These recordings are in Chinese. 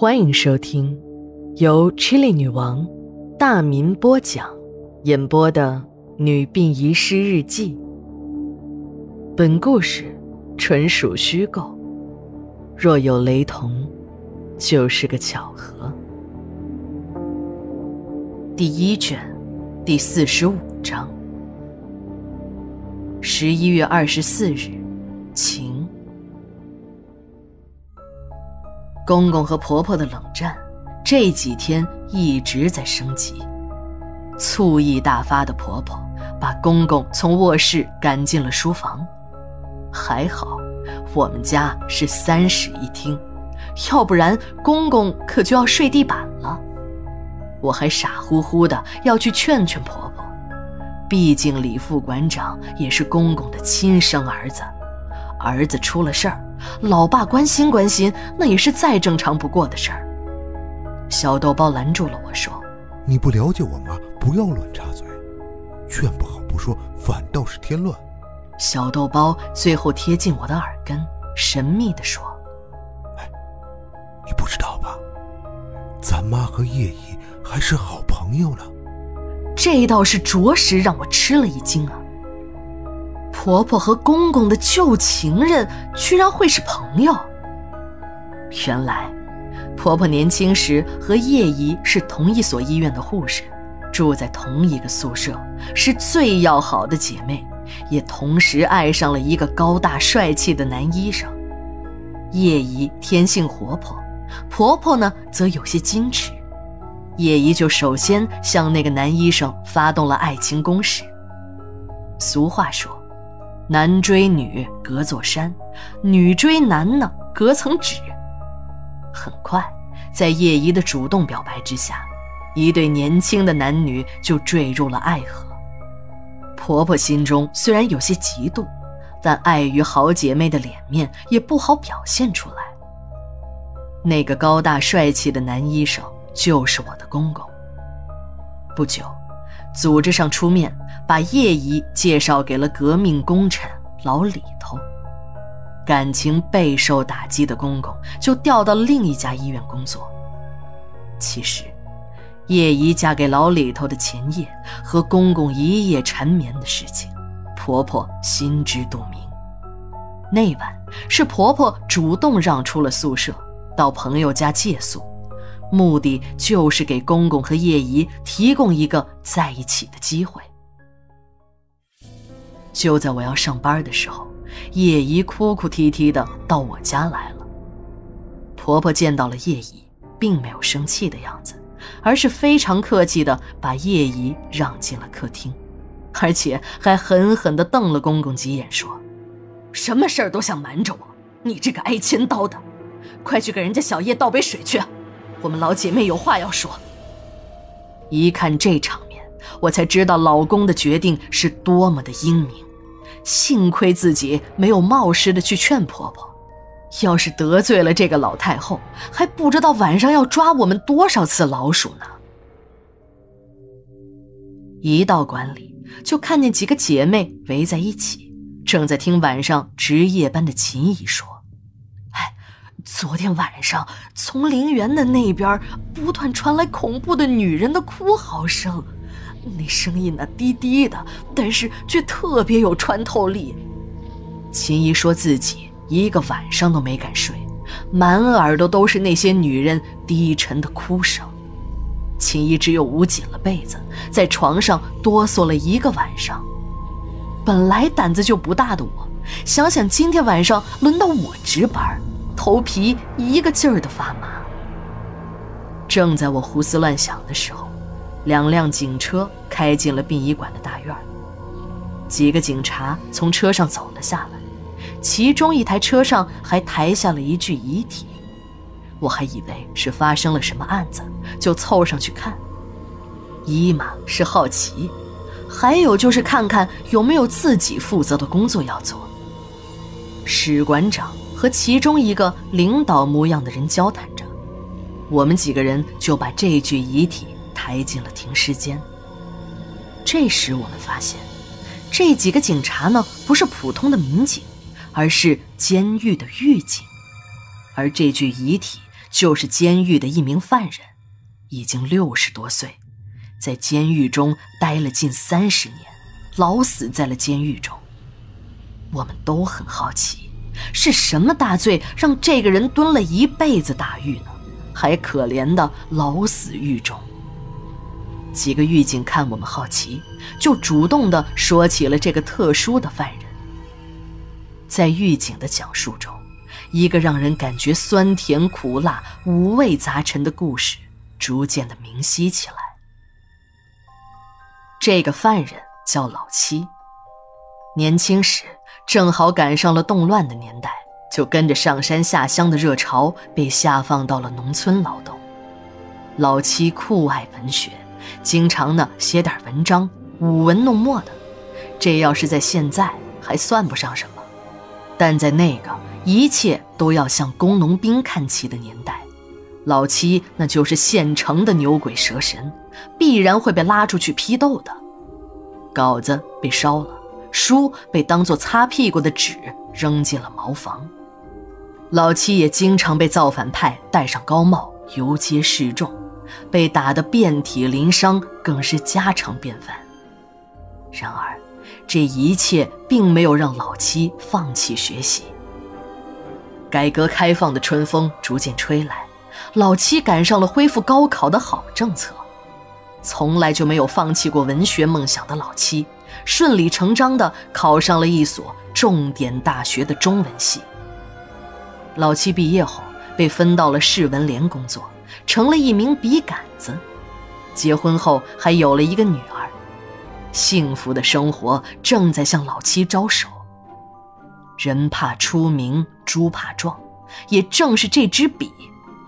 欢迎收听由 Chili 女王大民播讲、演播的《女病遗失日记》。本故事纯属虚构，若有雷同，就是个巧合。第一卷，第四十五章。十一月二十四日，晴。公公和婆婆的冷战，这几天一直在升级。醋意大发的婆婆把公公从卧室赶进了书房。还好，我们家是三室一厅，要不然公公可就要睡地板了。我还傻乎乎的要去劝劝婆婆，毕竟李副馆长也是公公的亲生儿子，儿子出了事儿。老爸关心关心，那也是再正常不过的事儿。小豆包拦住了我说：“你不了解我妈，不要乱插嘴。劝不好不说，反倒是添乱。”小豆包最后贴近我的耳根，神秘地说：“哎，你不知道吧？咱妈和叶姨还是好朋友呢。”这倒是着实让我吃了一惊啊。婆婆和公公的旧情人居然会是朋友。原来，婆婆年轻时和叶姨是同一所医院的护士，住在同一个宿舍，是最要好的姐妹，也同时爱上了一个高大帅气的男医生。叶姨天性活泼，婆婆呢则有些矜持，叶姨就首先向那个男医生发动了爱情攻势。俗话说。男追女隔座山，女追男呢隔层纸。很快，在叶姨的主动表白之下，一对年轻的男女就坠入了爱河。婆婆心中虽然有些嫉妒，但碍于好姐妹的脸面，也不好表现出来。那个高大帅气的男医生就是我的公公。不久。组织上出面，把叶姨介绍给了革命功臣老李头。感情备受打击的公公就调到了另一家医院工作。其实，叶姨嫁给老李头的前夜和公公一夜缠绵的事情，婆婆心知肚明。那晚是婆婆主动让出了宿舍，到朋友家借宿。目的就是给公公和叶姨提供一个在一起的机会。就在我要上班的时候，叶姨哭哭啼啼的到我家来了。婆婆见到了叶姨，并没有生气的样子，而是非常客气的把叶姨让进了客厅，而且还狠狠的瞪了公公几眼，说：“什么事儿都想瞒着我，你这个挨千刀的，快去给人家小叶倒杯水去。”我们老姐妹有话要说。一看这场面，我才知道老公的决定是多么的英明。幸亏自己没有冒失的去劝婆婆，要是得罪了这个老太后，还不知道晚上要抓我们多少次老鼠呢。一到馆里，就看见几个姐妹围在一起，正在听晚上值夜班的秦姨说。昨天晚上，从陵园的那边不断传来恐怖的女人的哭嚎声，那声音呢低低的，但是却特别有穿透力。秦姨说自己一个晚上都没敢睡，满耳朵都是那些女人低沉的哭声。秦姨只有捂紧了被子，在床上哆嗦了一个晚上。本来胆子就不大的我，想想今天晚上轮到我值班。头皮一个劲儿的发麻。正在我胡思乱想的时候，两辆警车开进了殡仪馆的大院几个警察从车上走了下来，其中一台车上还抬下了一具遗体。我还以为是发生了什么案子，就凑上去看。一嘛是好奇，还有就是看看有没有自己负责的工作要做。史馆长。和其中一个领导模样的人交谈着，我们几个人就把这具遗体抬进了停尸间。这时我们发现，这几个警察呢不是普通的民警，而是监狱的狱警，而这具遗体就是监狱的一名犯人，已经六十多岁，在监狱中待了近三十年，老死在了监狱中。我们都很好奇，是什么大罪让这个人蹲了一辈子大狱呢？还可怜的老死狱中。几个狱警看我们好奇，就主动的说起了这个特殊的犯人。在狱警的讲述中，一个让人感觉酸甜苦辣、五味杂陈的故事逐渐的明晰起来。这个犯人叫老七，年轻时正好赶上了动乱的年代，就跟着上山下乡的热潮，被下放到了农村劳动。老七酷爱文学。经常呢写点文章，舞文弄墨的，这要是在现在还算不上什么，但在那个一切都要向工农兵看齐的年代，老七那就是现成的牛鬼蛇神，必然会被拉出去批斗的。稿子被烧了，书被当作擦屁股的纸扔进了茅房，老七也经常被造反派戴上高帽游街示众。被打得遍体鳞伤，更是家常便饭。然而，这一切并没有让老七放弃学习。改革开放的春风逐渐吹来，老七赶上了恢复高考的好政策。从来就没有放弃过文学梦想的老七，顺理成章地考上了一所重点大学的中文系。老七毕业后，被分到了市文联工作。成了一名笔杆子，结婚后还有了一个女儿，幸福的生活正在向老七招手。人怕出名，猪怕壮，也正是这支笔，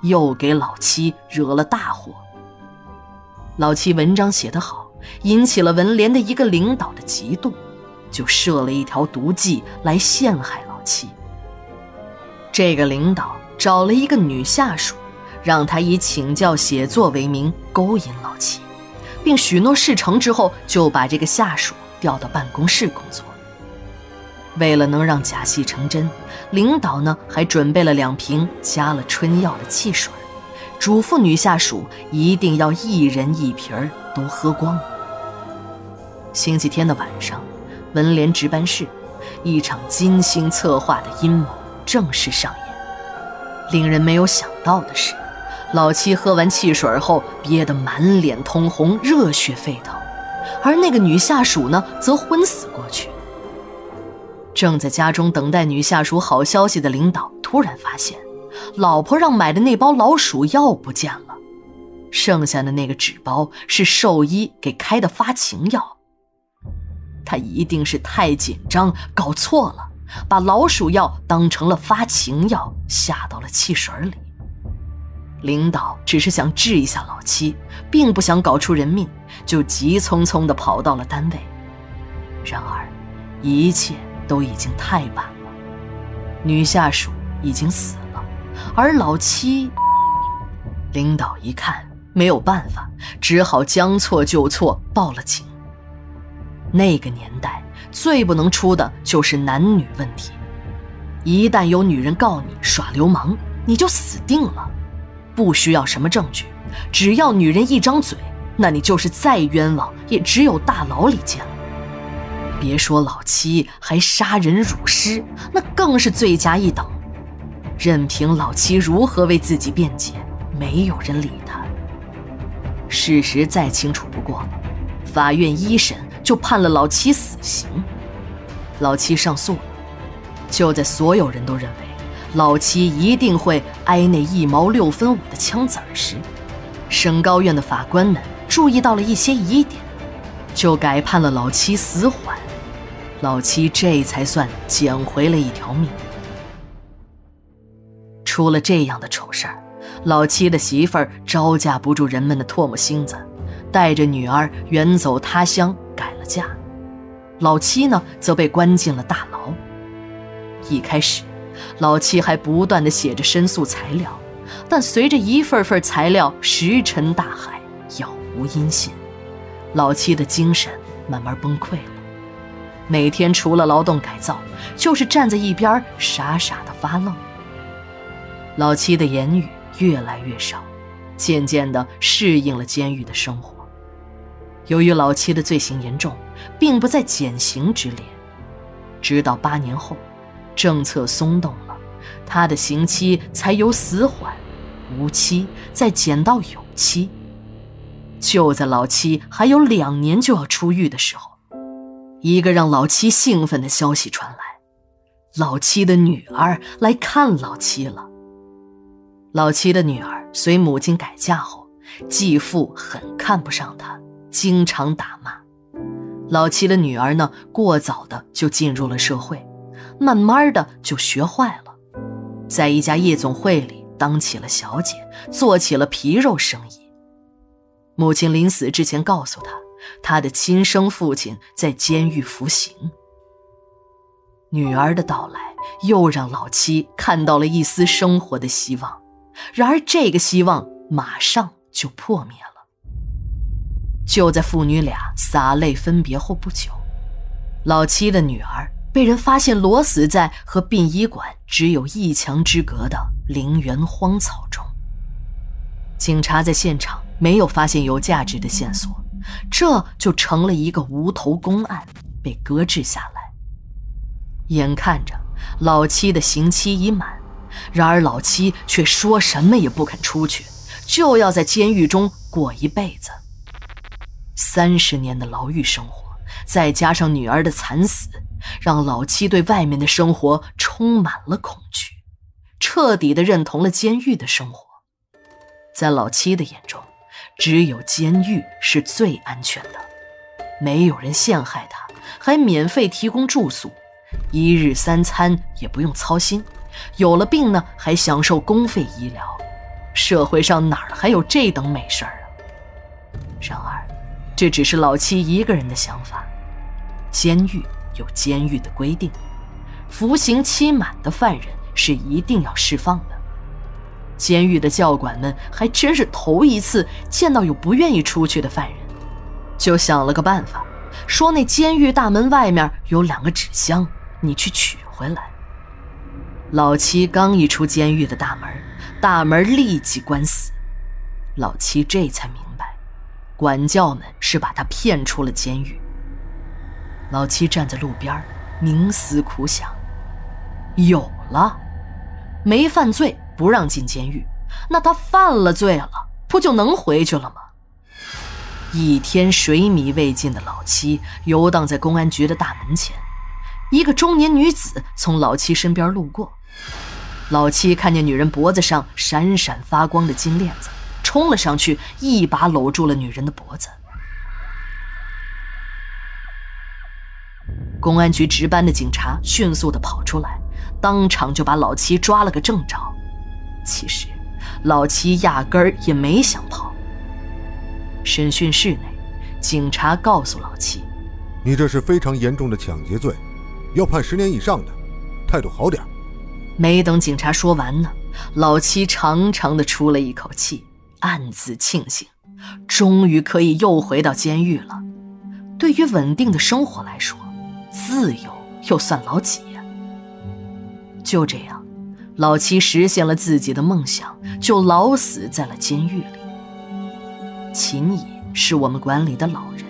又给老七惹了大祸。老七文章写得好，引起了文联的一个领导的嫉妒，就设了一条毒计来陷害老七。这个领导找了一个女下属。让她以请教写作为名勾引老七，并许诺事成之后就把这个下属调到办公室工作。为了能让假戏成真，领导呢还准备了两瓶加了春药的汽水，嘱咐女下属一定要一人一瓶都喝光。星期天的晚上，文联值班室，一场精心策划的阴谋正式上演。令人没有想到的是。老七喝完汽水后，憋得满脸通红，热血沸腾，而那个女下属呢，则昏死过去。正在家中等待女下属好消息的领导，突然发现，老婆让买的那包老鼠药不见了，剩下的那个纸包是兽医给开的发情药。他一定是太紧张，搞错了，把老鼠药当成了发情药，下到了汽水里。领导只是想治一下老七，并不想搞出人命，就急匆匆地跑到了单位。然而，一切都已经太晚了，女下属已经死了，而老七……领导一看没有办法，只好将错就错，报了警。那个年代最不能出的就是男女问题，一旦有女人告你耍流氓，你就死定了。不需要什么证据，只要女人一张嘴，那你就是再冤枉也只有大牢里见了。别说老七还杀人辱尸，那更是罪加一等。任凭老七如何为自己辩解，没有人理他。事实再清楚不过，法院一审就判了老七死刑。老七上诉了，就在所有人都认为。老七一定会挨那一毛六分五的枪子儿时，省高院的法官们注意到了一些疑点，就改判了老七死缓。老七这才算捡回了一条命。出了这样的丑事儿，老七的媳妇儿招架不住人们的唾沫星子，带着女儿远走他乡了嫁。老七呢，则被关进了大牢。一开始。老七还不断的写着申诉材料，但随着一份份材料石沉大海，杳无音信，老七的精神慢慢崩溃了。每天除了劳动改造，就是站在一边傻傻的发愣。老七的言语越来越少，渐渐的适应了监狱的生活。由于老七的罪行严重，并不在减刑之列。直到八年后，政策松动了，他的刑期才由死缓、无期再减到有期。就在老七还有两年就要出狱的时候，一个让老七兴奋的消息传来：老七的女儿来看老七了。老七的女儿随母亲改嫁后，继父很看不上她，经常打骂。老七的女儿呢，过早的就进入了社会，慢慢的就学坏了，在一家夜总会里当起了小姐，做起了皮肉生意。母亲临死之前告诉他，他的亲生父亲在监狱服刑。女儿的到来又让老七看到了一丝生活的希望，然而这个希望马上就破灭了。就在父女俩洒泪分别后不久，老七的女儿被人发现裸死在和殡仪馆只有一墙之隔的陵园荒草中。警察在现场没有发现有价值的线索，这就成了一个无头公案，被搁置下来。眼看着老七的刑期已满，然而老七却说什么也不肯出去，就要在监狱中过一辈子。三十年的牢狱生活，再加上女儿的惨死，让老七对外面的生活充满了恐惧，彻底的认同了监狱的生活。在老七的眼中，只有监狱是最安全的，没有人陷害他，还免费提供住宿，一日三餐也不用操心，有了病呢还享受公费医疗。社会上哪儿还有这等美事儿啊？然而。这只是老七一个人的想法。监狱有监狱的规定，服刑期满的犯人是一定要释放的。监狱的教官们还真是头一次见到有不愿意出去的犯人，就想了个办法，说那监狱大门外面有两个纸箱，你去取回来。老七刚一出监狱的大门，大门立即关死。老七这才明。管教们是把他骗出了监狱。老七站在路边，冥思苦想：有了，没犯罪不让进监狱，那他犯了罪了，不就能回去了吗？一天水米未进的老七游荡在公安局的大门前，一个中年女子从老七身边路过，老七看见女人脖子上闪闪发光的金链子。冲了上去，一把搂住了女人的脖子。公安局值班的警察迅速的跑出来，当场就把老七抓了个正着。其实，老七压根儿也没想跑。审讯室内，警察告诉老七：“你这是非常严重的抢劫罪，要判十年以上的，态度好点。”没等警察说完呢，老七长长的出了一口气。暗自庆幸，终于可以又回到监狱了。对于稳定的生活来说，自由又算老几呀？就这样，老七实现了自己的梦想，就老死在了监狱里。秦乙是我们管理的老人，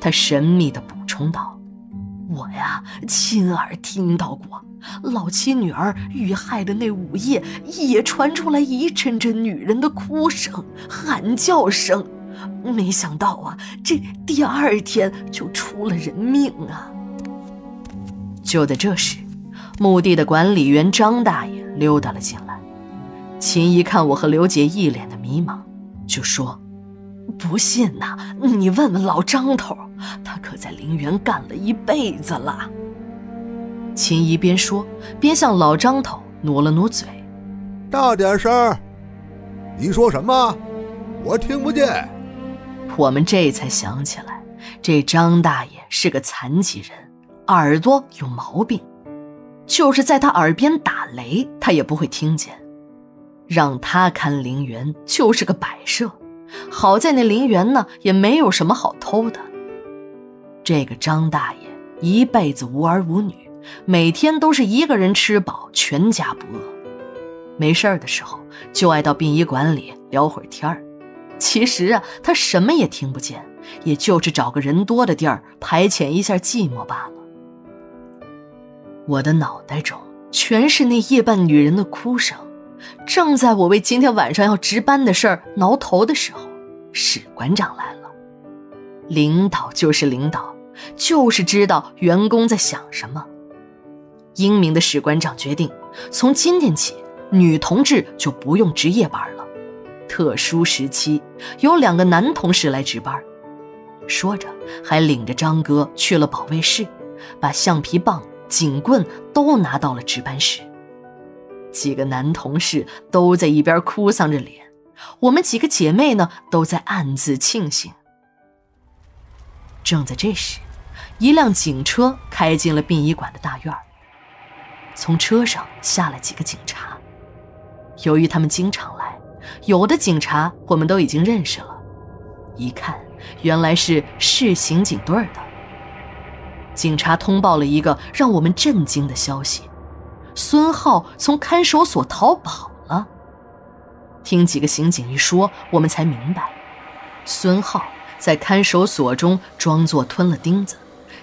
他神秘地补充道。我呀，亲耳听到过老七女儿遇害的那午夜，也传出来一阵阵女人的哭声、喊叫声。没想到啊，这第二天就出了人命啊！就在这时，墓地的管理员张大爷溜达了进来。秦姨看我和刘姐一脸的迷茫，就说。不信呐，你问问老张头，他可在陵园干了一辈子了。秦姨边说边向老张头努了努嘴：“大点声，你说什么？我听不见。”我们这才想起来，这张大爷是个残疾人，耳朵有毛病，就是在他耳边打雷，他也不会听见。让他看陵园就是个摆设。好在那陵园呢，也没有什么好偷的。这个张大爷一辈子无儿无女，每天都是一个人吃饱，全家不饿。没事的时候就爱到殡仪馆里聊会儿天儿。其实啊，他什么也听不见，也就是找个人多的地儿排遣一下寂寞罢了。我的脑袋中全是那夜半女人的哭声。正在我为今天晚上要值班的事儿挠头的时候，史馆长来了。领导就是领导，就是知道员工在想什么。英明的史馆长决定，从今天起，女同志就不用值夜班了。特殊时期，有两个男同事来值班。说着，还领着张哥去了保卫室，把橡皮棒、警棍都拿到了值班室。几个男同事都在一边哭丧着脸，我们几个姐妹呢，都在暗自庆幸。正在这时，一辆警车开进了殡仪馆的大院从车上下来几个警察。由于他们经常来，有的警察我们都已经认识了。一看，原来是市刑警队的。警察通报了一个让我们震惊的消息：孙浩从看守所逃跑了。听几个刑警一说，我们才明白，孙浩在看守所中装作吞了钉子，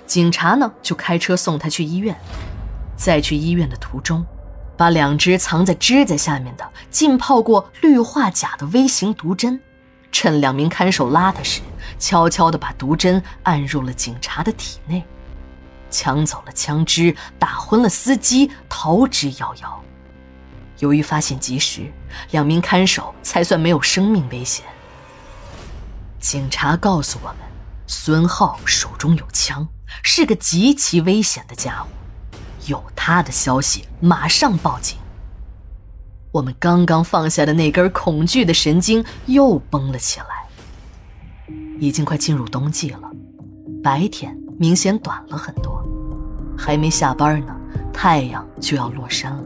警察呢就开车送他去医院。在去医院的途中，把两只藏在指甲下面的浸泡过氯化钾的微型毒针，趁两名看守拉他时，悄悄地把毒针按入了警察的体内，抢走了枪支，打昏了司机，逃之夭夭。由于发现及时，两名看守才算没有生命危险。警察告诉我们，孙浩手中有枪，是个极其危险的家伙。有他的消息，马上报警。我们刚刚放下的那根恐惧的神经又绷了起来。已经快进入冬季了，白天明显短了很多，还没下班呢，太阳就要落山了。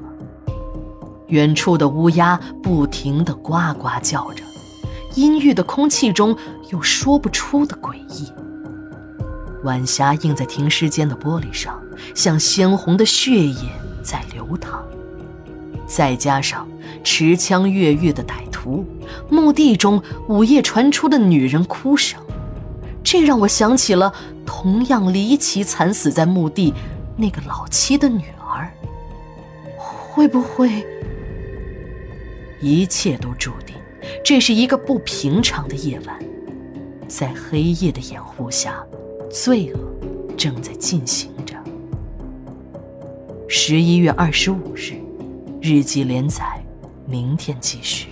远处的乌鸦不停地呱呱叫着，阴郁的空气中有说不出的诡异。晚霞映在停尸间的玻璃上，像鲜红的血液在流淌。再加上持枪越狱的歹徒，墓地中午夜传出的女人哭声，这让我想起了同样离奇惨死在墓地那个老七的女儿。会不会？一切都注定，这是一个不平常的夜晚，在黑夜的掩护下。罪恶正在进行着。十一月二十五日，日记连载，明天继续。